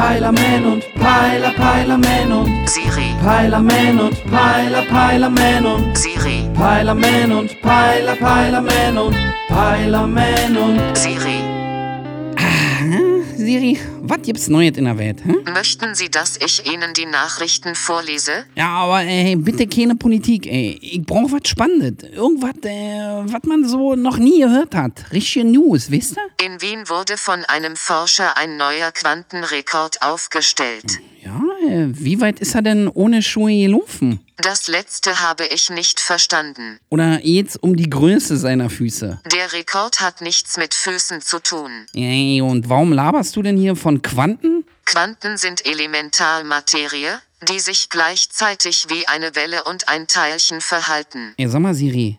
Peilerman und Peiler, Peilerman und Siri, Peilerman und Peiler, Peilerman und Siri, Peilerman und Peiler, Peilerman und Peilerman und Siri. Siri, was gibt's Neues in der Welt? Hm? Möchten Sie, dass ich Ihnen die Nachrichten vorlese? Ja, aber ey, bitte keine Politik, ey. Ich brauch was Spannendes. Irgendwas, äh, was man so noch nie gehört hat. Richtige News, wisst ihr? In Wien wurde von einem Forscher ein neuer Quantenrekord aufgestellt. Ja, äh, wie weit ist er denn ohne Schuhe gelaufen? Das letzte habe ich nicht verstanden. Oder geht's um die Größe seiner Füße? Der Rekord hat nichts mit Füßen zu tun. Ey, und warum laberst du denn hier von Quanten? Quanten sind Elementarmaterie, die sich gleichzeitig wie eine Welle und ein Teilchen verhalten. Ey, sag mal, Siri,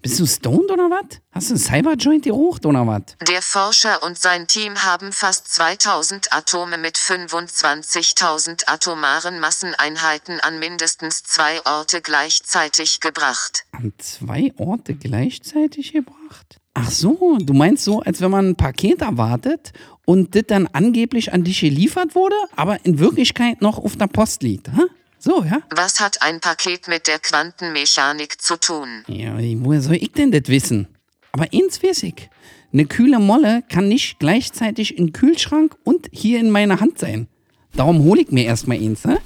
bist du stoned oder was? Hast du einen Cyberjoint geraucht oder was? Der Forscher und sein Team haben fast 2000 Atome mit 25.000 atomaren Masseneinheiten an mindestens zwei Orte gleichzeitig gebracht. An zwei Orte gleichzeitig gebracht? Ach so, du meinst so, als wenn man ein Paket erwartet und das dann angeblich an dich geliefert wurde, aber in Wirklichkeit noch auf der Post liegt, hä? So, ja? Was hat ein Paket mit der Quantenmechanik zu tun? Ja, woher soll ich denn das wissen? Aber weiß ich. Eine kühle Molle kann nicht gleichzeitig im Kühlschrank und hier in meiner Hand sein. Darum hole ich mir erstmal eins, ne?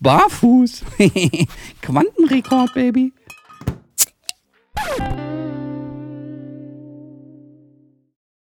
Barfuß. Quantenrekord, Baby.